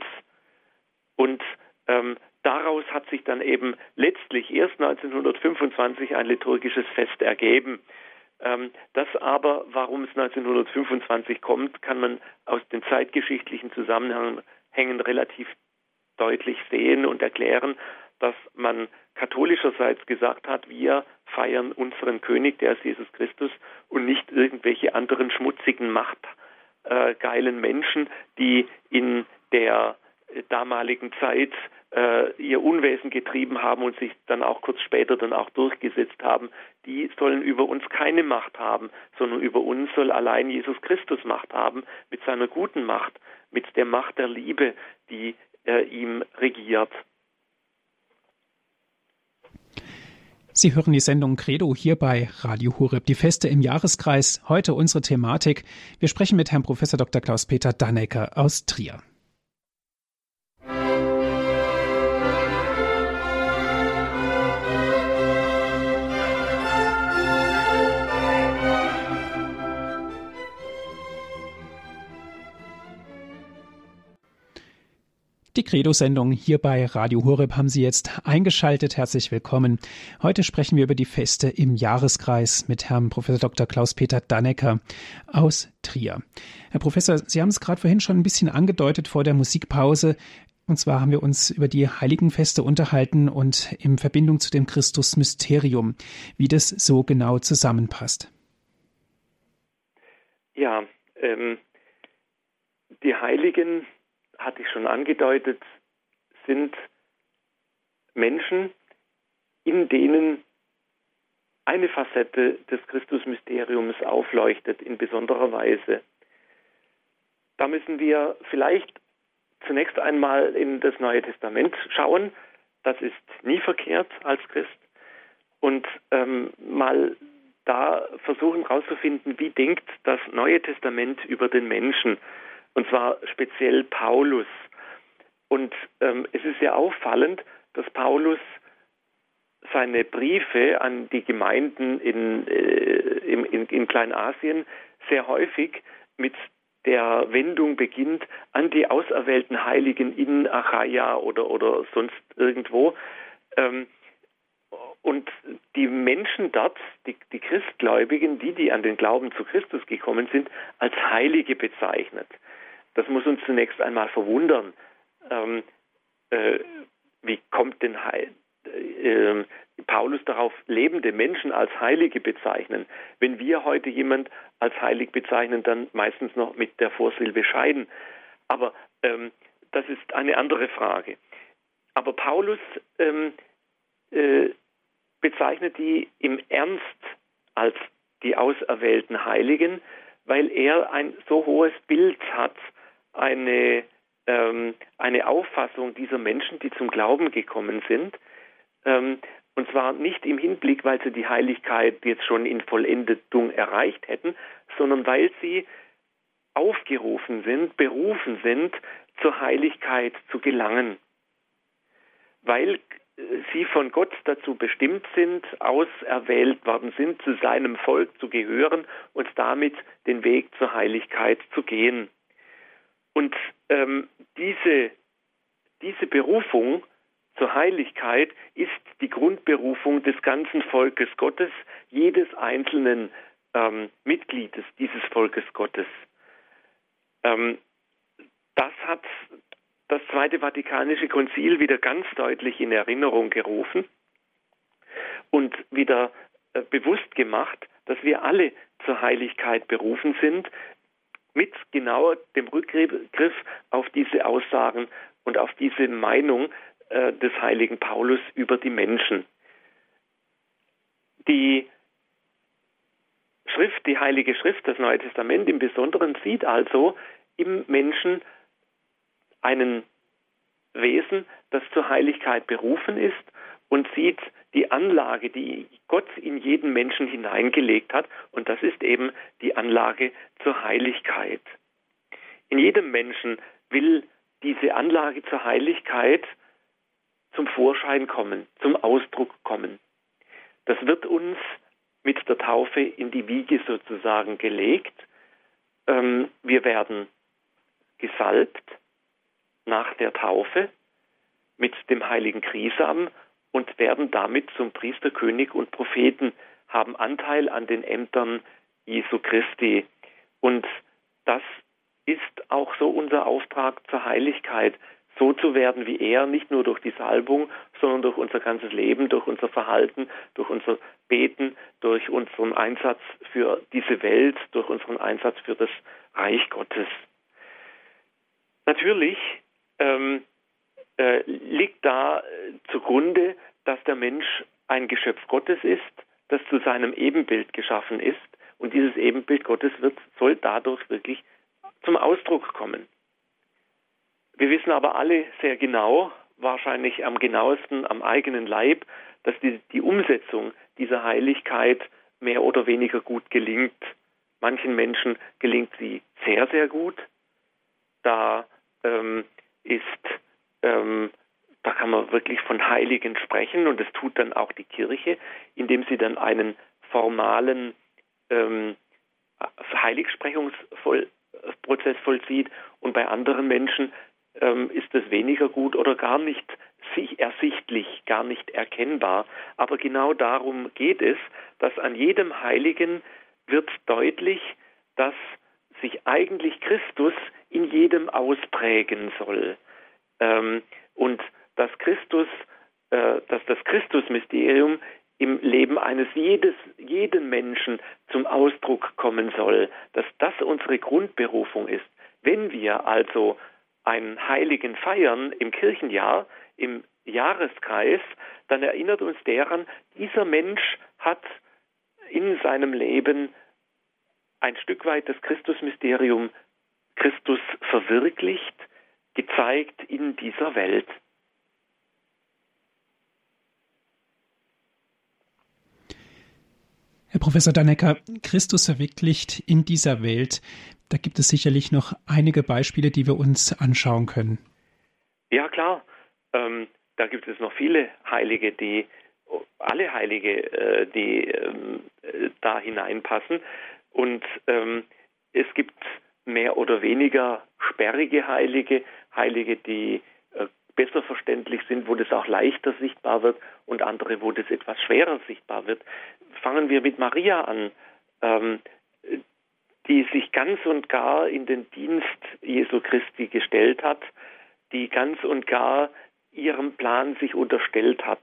Und ähm, daraus hat sich dann eben letztlich erst 1925 ein liturgisches Fest ergeben. Ähm, das aber, warum es 1925 kommt, kann man aus den zeitgeschichtlichen Zusammenhängen relativ deutlich sehen und erklären, dass man katholischerseits gesagt hat, wir feiern unseren König, der ist Jesus Christus, und nicht irgendwelche anderen schmutzigen, machtgeilen Menschen, die in der damaligen Zeit äh, ihr Unwesen getrieben haben und sich dann auch kurz später dann auch durchgesetzt haben, die sollen über uns keine Macht haben, sondern über uns soll allein Jesus Christus Macht haben, mit seiner guten Macht, mit der Macht der Liebe, die äh, ihm regiert. Sie hören die Sendung Credo hier bei Radio Horeb, die Feste im Jahreskreis. Heute unsere Thematik. Wir sprechen mit Herrn Professor Dr. Klaus-Peter Dannecker aus Trier. Die Credo-Sendung hier bei Radio Horeb haben Sie jetzt eingeschaltet. Herzlich willkommen. Heute sprechen wir über die Feste im Jahreskreis mit Herrn Professor Dr. Klaus-Peter Dannecker aus Trier. Herr Professor, Sie haben es gerade vorhin schon ein bisschen angedeutet vor der Musikpause. Und zwar haben wir uns über die Heiligenfeste unterhalten und in Verbindung zu dem Christusmysterium, wie das so genau zusammenpasst. Ja, ähm, die Heiligen hatte ich schon angedeutet, sind Menschen, in denen eine Facette des Christusmysteriums aufleuchtet in besonderer Weise. Da müssen wir vielleicht zunächst einmal in das Neue Testament schauen. Das ist nie verkehrt als Christ. Und ähm, mal da versuchen herauszufinden, wie denkt das Neue Testament über den Menschen und zwar speziell Paulus. Und ähm, es ist ja auffallend, dass Paulus seine Briefe an die Gemeinden in, äh, in, in Kleinasien sehr häufig mit der Wendung beginnt an die auserwählten Heiligen in Achaia oder, oder sonst irgendwo. Ähm, und die Menschen dort, die, die Christgläubigen, die, die an den Glauben zu Christus gekommen sind, als Heilige bezeichnet. Das muss uns zunächst einmal verwundern. Ähm, äh, wie kommt denn Heil, äh, Paulus darauf, lebende Menschen als Heilige bezeichnen? Wenn wir heute jemand als heilig bezeichnen, dann meistens noch mit der Vorsilbe scheiden. Aber ähm, das ist eine andere Frage. Aber Paulus ähm, äh, bezeichnet die im Ernst als die auserwählten Heiligen, weil er ein so hohes Bild hat eine, ähm, eine Auffassung dieser Menschen, die zum Glauben gekommen sind. Ähm, und zwar nicht im Hinblick, weil sie die Heiligkeit jetzt schon in Vollendetung erreicht hätten, sondern weil sie aufgerufen sind, berufen sind, zur Heiligkeit zu gelangen. Weil äh, sie von Gott dazu bestimmt sind, auserwählt worden sind, zu seinem Volk zu gehören und damit den Weg zur Heiligkeit zu gehen. Und ähm, diese, diese Berufung zur Heiligkeit ist die Grundberufung des ganzen Volkes Gottes, jedes einzelnen ähm, Mitgliedes dieses Volkes Gottes. Ähm, hat das Zweite Vatikanische Konzil wieder ganz deutlich in Erinnerung gerufen und wieder äh, bewusst gemacht, dass wir alle zur Heiligkeit berufen sind, mit genau dem Rückgriff auf diese Aussagen und auf diese Meinung äh, des heiligen Paulus über die Menschen. Die Schrift, die Heilige Schrift, das Neue Testament im Besonderen sieht also im Menschen einen Wesen, das zur Heiligkeit berufen ist und sieht die Anlage, die Gott in jeden Menschen hineingelegt hat, und das ist eben die Anlage zur Heiligkeit. In jedem Menschen will diese Anlage zur Heiligkeit zum Vorschein kommen, zum Ausdruck kommen. Das wird uns mit der Taufe in die Wiege sozusagen gelegt. Ähm, wir werden gesalbt nach der Taufe mit dem heiligen Krisam und werden damit zum Priester, König und Propheten, haben Anteil an den Ämtern Jesu Christi. Und das ist auch so unser Auftrag zur Heiligkeit, so zu werden wie er, nicht nur durch die Salbung, sondern durch unser ganzes Leben, durch unser Verhalten, durch unser Beten, durch unseren Einsatz für diese Welt, durch unseren Einsatz für das Reich Gottes. Natürlich ähm, äh, liegt da äh, zugrunde, dass der Mensch ein Geschöpf Gottes ist, das zu seinem Ebenbild geschaffen ist. Und dieses Ebenbild Gottes wird, soll dadurch wirklich zum Ausdruck kommen. Wir wissen aber alle sehr genau, wahrscheinlich am genauesten am eigenen Leib, dass die, die Umsetzung dieser Heiligkeit mehr oder weniger gut gelingt. Manchen Menschen gelingt sie sehr, sehr gut. Da ähm, ist, ähm, da kann man wirklich von Heiligen sprechen und das tut dann auch die Kirche, indem sie dann einen formalen ähm, Heiligsprechungsprozess vollzieht und bei anderen Menschen ähm, ist es weniger gut oder gar nicht ersichtlich, gar nicht erkennbar. Aber genau darum geht es, dass an jedem Heiligen wird deutlich, dass sich eigentlich Christus in jedem ausprägen soll. Ähm, und dass Christus, äh, dass das Christusmysterium im Leben eines jedes, jeden Menschen zum Ausdruck kommen soll, dass das unsere Grundberufung ist. Wenn wir also einen Heiligen feiern im Kirchenjahr, im Jahreskreis, dann erinnert uns daran, dieser Mensch hat in seinem Leben ein Stück weit das Christusmysterium Christus verwirklicht, gezeigt in dieser Welt. Herr Professor Dannecker, Christus verwirklicht in dieser Welt. Da gibt es sicherlich noch einige Beispiele, die wir uns anschauen können. Ja, klar. Ähm, da gibt es noch viele Heilige, die, alle Heilige, äh, die ähm, da hineinpassen. Und ähm, es gibt mehr oder weniger sperrige Heilige, Heilige, die äh, besser verständlich sind, wo das auch leichter sichtbar wird und andere, wo das etwas schwerer sichtbar wird. Fangen wir mit Maria an, ähm, die sich ganz und gar in den Dienst Jesu Christi gestellt hat, die ganz und gar ihrem Plan sich unterstellt hat.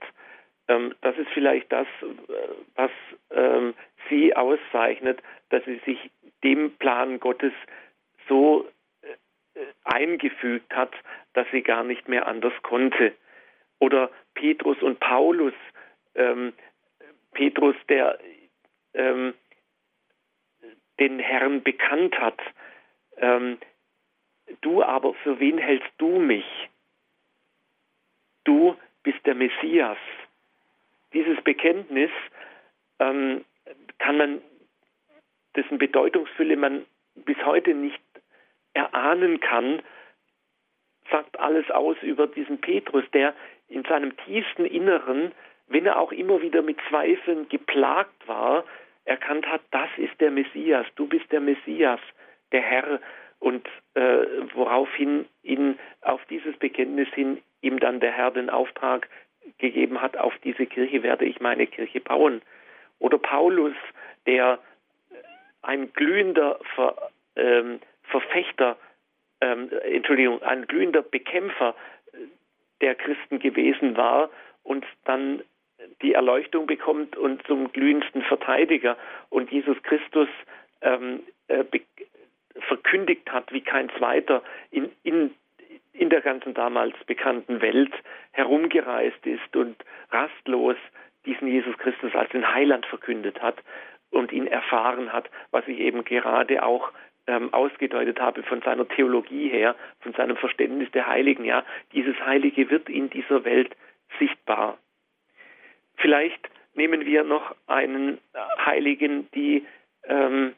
Ähm, das ist vielleicht das, äh, was ähm, sie auszeichnet, dass sie sich dem Plan Gottes so äh, eingefügt hat, dass sie gar nicht mehr anders konnte. Oder Petrus und Paulus. Ähm, Petrus, der ähm, den Herrn bekannt hat. Ähm, du aber, für wen hältst du mich? Du bist der Messias. Dieses Bekenntnis ähm, kann man, dessen Bedeutungsfülle man bis heute nicht erahnen kann, sagt alles aus über diesen Petrus, der in seinem tiefsten Inneren, wenn er auch immer wieder mit Zweifeln geplagt war, erkannt hat, das ist der Messias, du bist der Messias, der Herr, und äh, woraufhin ihn auf dieses Bekenntnis hin ihm dann der Herr den Auftrag gegeben hat, auf diese Kirche werde ich meine Kirche bauen. Oder Paulus, der ein glühender Ver, ähm, Verfechter ähm, Entschuldigung, ein glühender Bekämpfer der Christen gewesen war und dann die Erleuchtung bekommt und zum glühendsten Verteidiger. Und Jesus Christus ähm, äh, verkündigt hat wie kein zweiter in, in, in der ganzen damals bekannten Welt herumgereist ist und rastlos diesen Jesus Christus als den Heiland verkündet hat und ihn erfahren hat, was ich eben gerade auch ähm, ausgedeutet habe von seiner Theologie her, von seinem Verständnis der Heiligen. Ja, dieses Heilige wird in dieser Welt sichtbar. Vielleicht nehmen wir noch einen Heiligen, die ähm,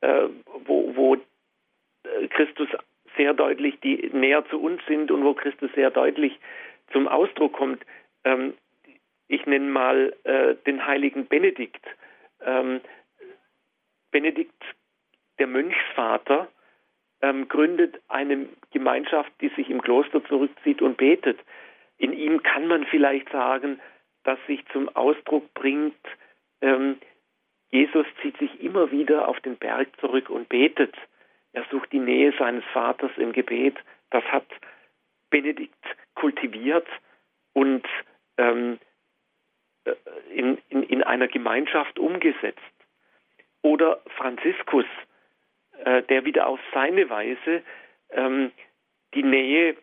äh, wo, wo äh, Christus sehr deutlich, die näher zu uns sind und wo Christus sehr deutlich zum Ausdruck kommt. Ähm, ich nenne mal äh, den heiligen Benedikt. Ähm, Benedikt, der Mönchsvater, ähm, gründet eine Gemeinschaft, die sich im Kloster zurückzieht und betet. In ihm kann man vielleicht sagen, dass sich zum Ausdruck bringt, ähm, Jesus zieht sich immer wieder auf den Berg zurück und betet. Er sucht die Nähe seines Vaters im Gebet. Das hat Benedikt kultiviert und ähm, äh, in, in, in einer Gemeinschaft umgesetzt. Oder Franziskus, äh, der wieder auf seine Weise ähm, die Nähe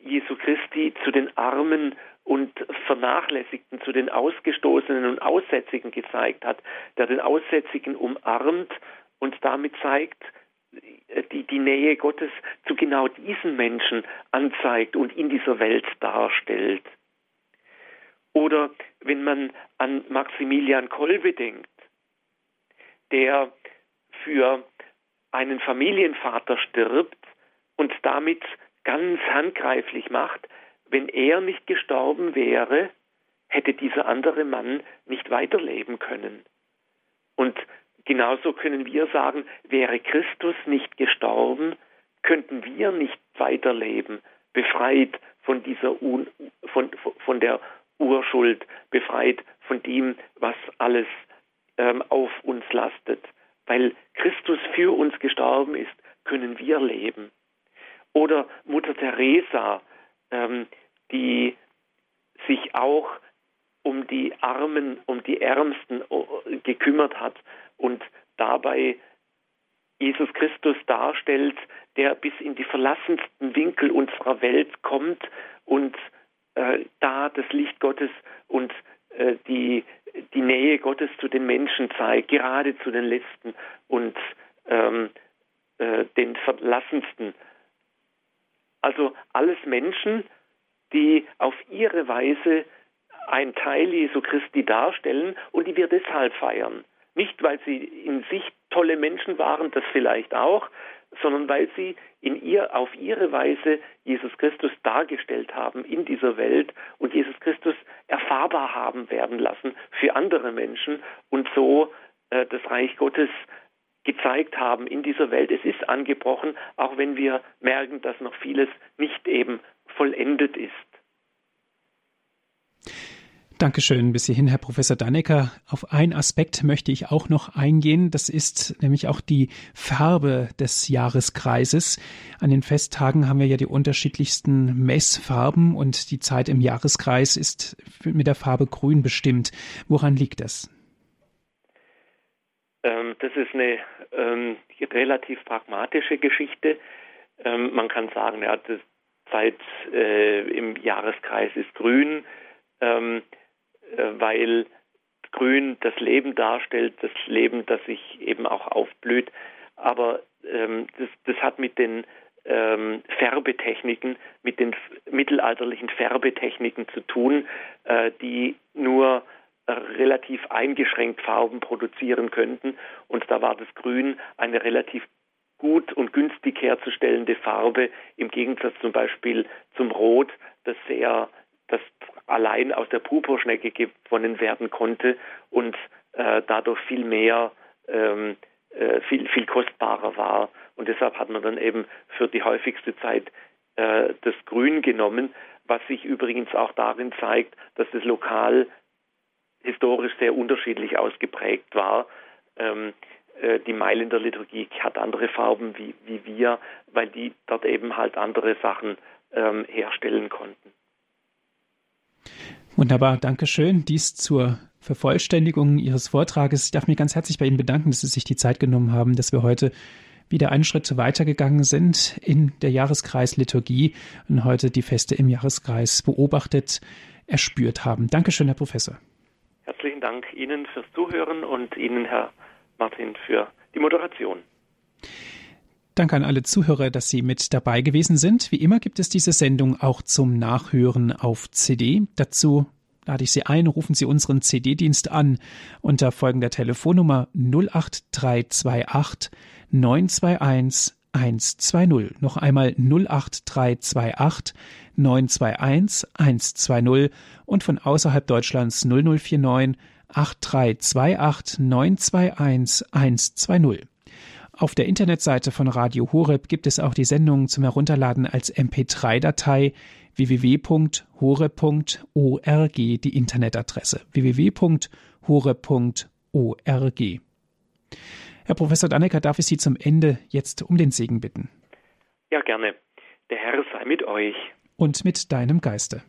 Jesu Christi zu den Armen und Vernachlässigten, zu den Ausgestoßenen und Aussätzigen gezeigt hat, der den Aussätzigen umarmt und damit zeigt, äh, die, die Nähe Gottes zu genau diesen Menschen anzeigt und in dieser Welt darstellt. Oder wenn man an Maximilian Kolbe denkt, der für einen Familienvater stirbt und damit ganz handgreiflich macht, wenn er nicht gestorben wäre, hätte dieser andere Mann nicht weiterleben können. Und genauso können wir sagen, wäre Christus nicht gestorben, könnten wir nicht weiterleben, befreit von dieser Un von, von der Urschuld, befreit von dem, was alles ähm, auf uns lastet. Weil Christus für uns gestorben ist, können wir leben. Oder Mutter Teresa, ähm, die sich auch um die Armen, um die Ärmsten äh, gekümmert hat und dabei Jesus Christus darstellt, der bis in die verlassensten Winkel unserer Welt kommt und äh, da das Licht Gottes und die, die Nähe Gottes zu den Menschen zeigt, gerade zu den Letzten und ähm, äh, den Verlassensten. Also alles Menschen, die auf ihre Weise ein Teil Jesu Christi darstellen und die wir deshalb feiern. Nicht, weil sie in sich tolle Menschen waren, das vielleicht auch, sondern weil sie in ihr auf ihre Weise Jesus Christus dargestellt haben in dieser Welt und Jesus Christus erfahrbar haben werden lassen für andere Menschen und so äh, das Reich Gottes gezeigt haben in dieser Welt. Es ist angebrochen, auch wenn wir merken, dass noch vieles nicht eben vollendet ist. Dankeschön bis hierhin, Herr Professor Dannecker. Auf einen Aspekt möchte ich auch noch eingehen. Das ist nämlich auch die Farbe des Jahreskreises. An den Festtagen haben wir ja die unterschiedlichsten Messfarben und die Zeit im Jahreskreis ist mit der Farbe Grün bestimmt. Woran liegt das? Ähm, das ist eine ähm, relativ pragmatische Geschichte. Ähm, man kann sagen, ja, das Zeit äh, im Jahreskreis ist grün. Ähm, äh, weil Grün das Leben darstellt, das Leben, das sich eben auch aufblüht. Aber ähm, das, das, hat mit den ähm, Färbetechniken, mit den mittelalterlichen Färbetechniken zu tun, äh, die nur äh, relativ eingeschränkt Farben produzieren könnten. Und da war das Grün eine relativ gut und günstig herzustellende Farbe im Gegensatz zum Beispiel zum Rot, das sehr das allein aus der Purpurschnecke gewonnen werden konnte und äh, dadurch viel mehr, ähm, äh, viel, viel kostbarer war. Und deshalb hat man dann eben für die häufigste Zeit äh, das Grün genommen, was sich übrigens auch darin zeigt, dass das lokal historisch sehr unterschiedlich ausgeprägt war. Ähm, äh, die Mailänder Liturgie hat andere Farben wie, wie wir, weil die dort eben halt andere Sachen ähm, herstellen konnten. Wunderbar, danke schön. Dies zur Vervollständigung Ihres Vortrages. Ich darf mich ganz herzlich bei Ihnen bedanken, dass Sie sich die Zeit genommen haben, dass wir heute wieder einen Schritt weitergegangen sind in der Jahreskreisliturgie und heute die Feste im Jahreskreis beobachtet, erspürt haben. Dankeschön, Herr Professor. Herzlichen Dank Ihnen fürs Zuhören und Ihnen, Herr Martin, für die Moderation. Danke an alle Zuhörer, dass Sie mit dabei gewesen sind. Wie immer gibt es diese Sendung auch zum Nachhören auf CD. Dazu lade ich Sie ein, rufen Sie unseren CD-Dienst an unter folgender Telefonnummer 08328 921 120. Noch einmal 08328 921 120 und von außerhalb Deutschlands 0049 8328 921 120. Auf der Internetseite von Radio Horeb gibt es auch die Sendung zum Herunterladen als MP3-Datei www.hore.org, die Internetadresse www.hore.org. Herr Professor Dannecker, darf ich Sie zum Ende jetzt um den Segen bitten? Ja, gerne. Der Herr sei mit euch. Und mit deinem Geiste.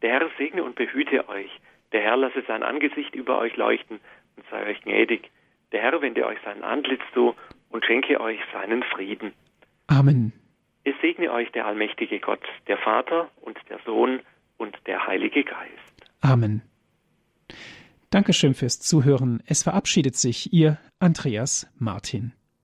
Der Herr segne und behüte euch. Der Herr lasse sein Angesicht über euch leuchten und sei euch gnädig. Der Herr wende euch sein Antlitz zu und schenke euch seinen Frieden. Amen. Es segne euch der allmächtige Gott, der Vater und der Sohn und der Heilige Geist. Amen. Dankeschön fürs Zuhören. Es verabschiedet sich Ihr Andreas Martin.